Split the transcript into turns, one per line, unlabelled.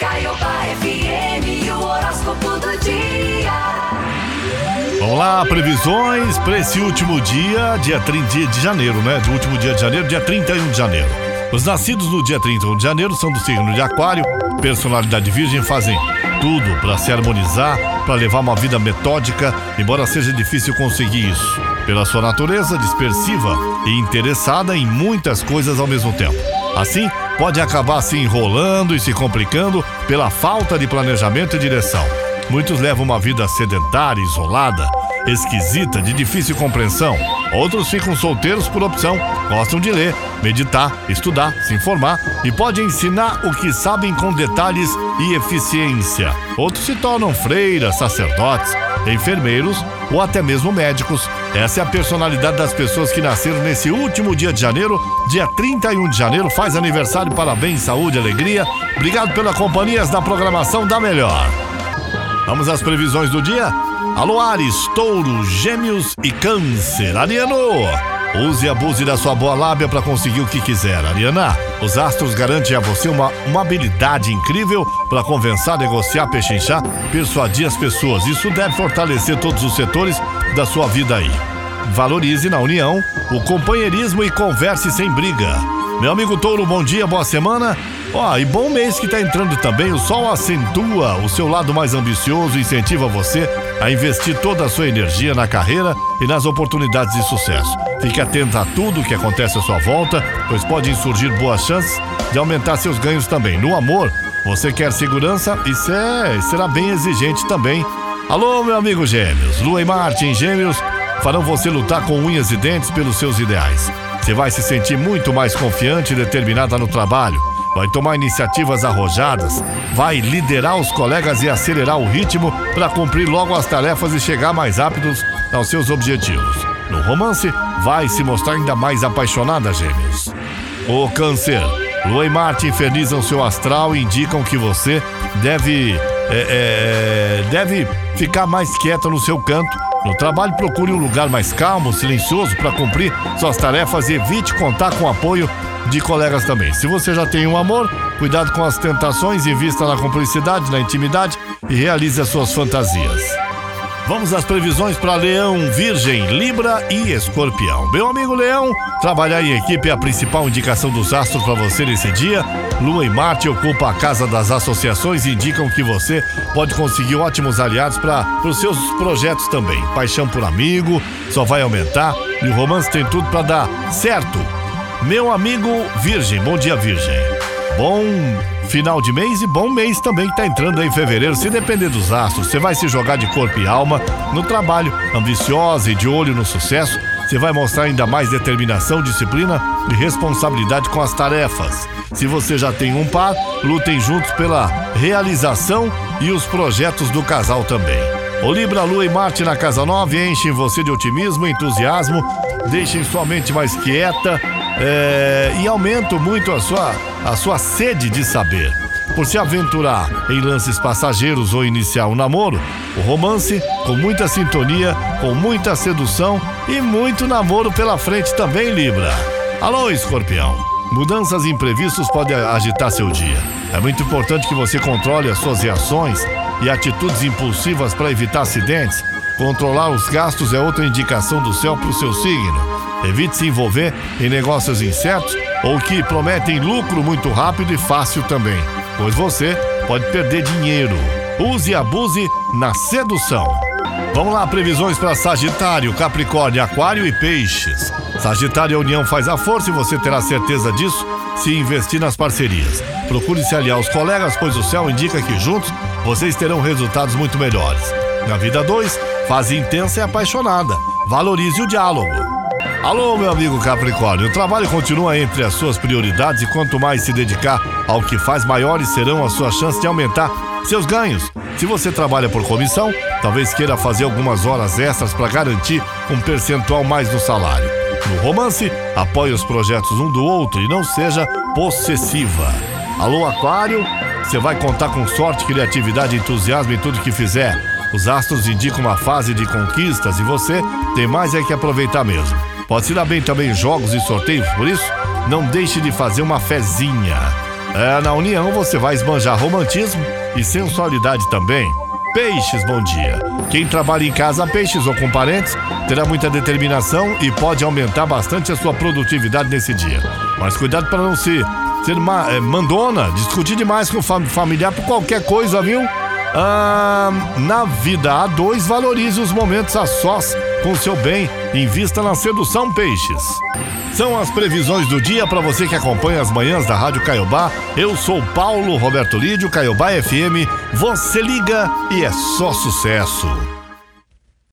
Caiobá FM, o horóscopo do dia.
Vamos lá, previsões para esse último dia, dia 30 de janeiro, né? Do último dia de janeiro, dia 31 de janeiro. Os nascidos no dia 31 de janeiro são do signo de Aquário, personalidade virgem, fazem tudo para se harmonizar, para levar uma vida metódica, embora seja difícil conseguir isso. Pela sua natureza dispersiva e interessada em muitas coisas ao mesmo tempo. Assim, pode acabar se enrolando e se complicando pela falta de planejamento e direção. Muitos levam uma vida sedentária, isolada, esquisita, de difícil compreensão. Outros ficam solteiros por opção, gostam de ler, meditar, estudar, se informar e podem ensinar o que sabem com detalhes e eficiência. Outros se tornam freiras, sacerdotes, enfermeiros ou até mesmo médicos. Essa é a personalidade das pessoas que nasceram nesse último dia de janeiro, dia 31 de janeiro. Faz aniversário, parabéns, saúde, alegria. Obrigado pela companhia da programação da Melhor. Vamos às previsões do dia? Alô Ares, Touro, Gêmeos e Câncer. Ariano, use e abuse da sua boa lábia para conseguir o que quiser. Ariana, os astros garantem a você uma, uma habilidade incrível para conversar, negociar, pechinchar, persuadir as pessoas. Isso deve fortalecer todos os setores da sua vida aí. Valorize na união o companheirismo e converse sem briga. Meu amigo Touro, bom dia, boa semana. Ó, e bom mês que tá entrando também. O sol acentua o seu lado mais ambicioso incentiva você a investir toda a sua energia na carreira e nas oportunidades de sucesso. Fique atento a tudo que acontece à sua volta, pois podem surgir boas chances de aumentar seus ganhos também. No amor, você quer segurança e será bem exigente também. Alô, meu amigo Gêmeos. Lua e Marte em Gêmeos farão você lutar com unhas e dentes pelos seus ideais. Você vai se sentir muito mais confiante e determinada no trabalho. Vai tomar iniciativas arrojadas, vai liderar os colegas e acelerar o ritmo para cumprir logo as tarefas e chegar mais rápidos aos seus objetivos. No romance, vai se mostrar ainda mais apaixonada, gêmeos. O câncer. Lua e Marte infernizam seu astral e indicam que você deve, é, é, deve ficar mais quieta no seu canto. No trabalho, procure um lugar mais calmo, silencioso para cumprir suas tarefas e evite contar com apoio de colegas também. Se você já tem um amor, cuidado com as tentações, invista na cumplicidade, na intimidade e realize as suas fantasias. Vamos às previsões para Leão, Virgem, Libra e Escorpião. Meu amigo Leão, trabalhar em equipe é a principal indicação dos astros para você nesse dia. Lua e Marte ocupam a casa das associações e indicam que você pode conseguir ótimos aliados para os seus projetos também. Paixão por amigo só vai aumentar e o romance tem tudo para dar certo. Meu amigo Virgem, bom dia Virgem. Bom final de mês e bom mês também que tá entrando aí em fevereiro. Se depender dos astros, você vai se jogar de corpo e alma no trabalho, ambiciosa e de olho no sucesso. Você vai mostrar ainda mais determinação, disciplina e responsabilidade com as tarefas. Se você já tem um par, lutem juntos pela realização e os projetos do casal também. O Libra, Lua e Marte na Casa 9 enchem você de otimismo e entusiasmo, deixem sua mente mais quieta é, e aumentam muito a sua, a sua sede de saber. Por se aventurar em lances passageiros ou iniciar um namoro, o romance com muita sintonia, com muita sedução e muito namoro pela frente também, Libra. Alô, escorpião. Mudanças imprevistas podem agitar seu dia. É muito importante que você controle as suas reações e atitudes impulsivas para evitar acidentes. Controlar os gastos é outra indicação do céu para o seu signo. Evite se envolver em negócios incertos ou que prometem lucro muito rápido e fácil também, pois você pode perder dinheiro. Use e abuse na sedução. Vamos lá, previsões para Sagitário, Capricórnio, Aquário e Peixes. Sagitário, a união faz a força e você terá certeza disso se investir nas parcerias. Procure se aliar aos colegas, pois o céu indica que juntos vocês terão resultados muito melhores. Na vida 2, fase intensa e apaixonada. Valorize o diálogo. Alô, meu amigo Capricórnio, o trabalho continua entre as suas prioridades e quanto mais se dedicar ao que faz, maiores serão as suas chances de aumentar seus ganhos. Se você trabalha por comissão, talvez queira fazer algumas horas extras para garantir um percentual mais no salário. No romance, apoie os projetos um do outro e não seja possessiva. Alô, Aquário, você vai contar com sorte, criatividade entusiasmo em tudo que fizer. Os astros indicam uma fase de conquistas e você tem mais é que aproveitar mesmo. Pode se dar bem também jogos e sorteios, por isso, não deixe de fazer uma fezinha. É, na união você vai esbanjar romantismo e sensualidade também. Peixes, bom dia. Quem trabalha em casa, peixes ou com parentes, terá muita determinação e pode aumentar bastante a sua produtividade nesse dia. Mas cuidado para não se ser uma, é, mandona, discutir demais com o fam familiar por qualquer coisa, viu? Ah, na vida a dois, valorize os momentos a sós com seu bem, invista na sedução peixes. São as previsões do dia para você que acompanha as manhãs da Rádio Caiobá. Eu sou Paulo Roberto Lídio, Caiobá FM. Você liga e é só sucesso.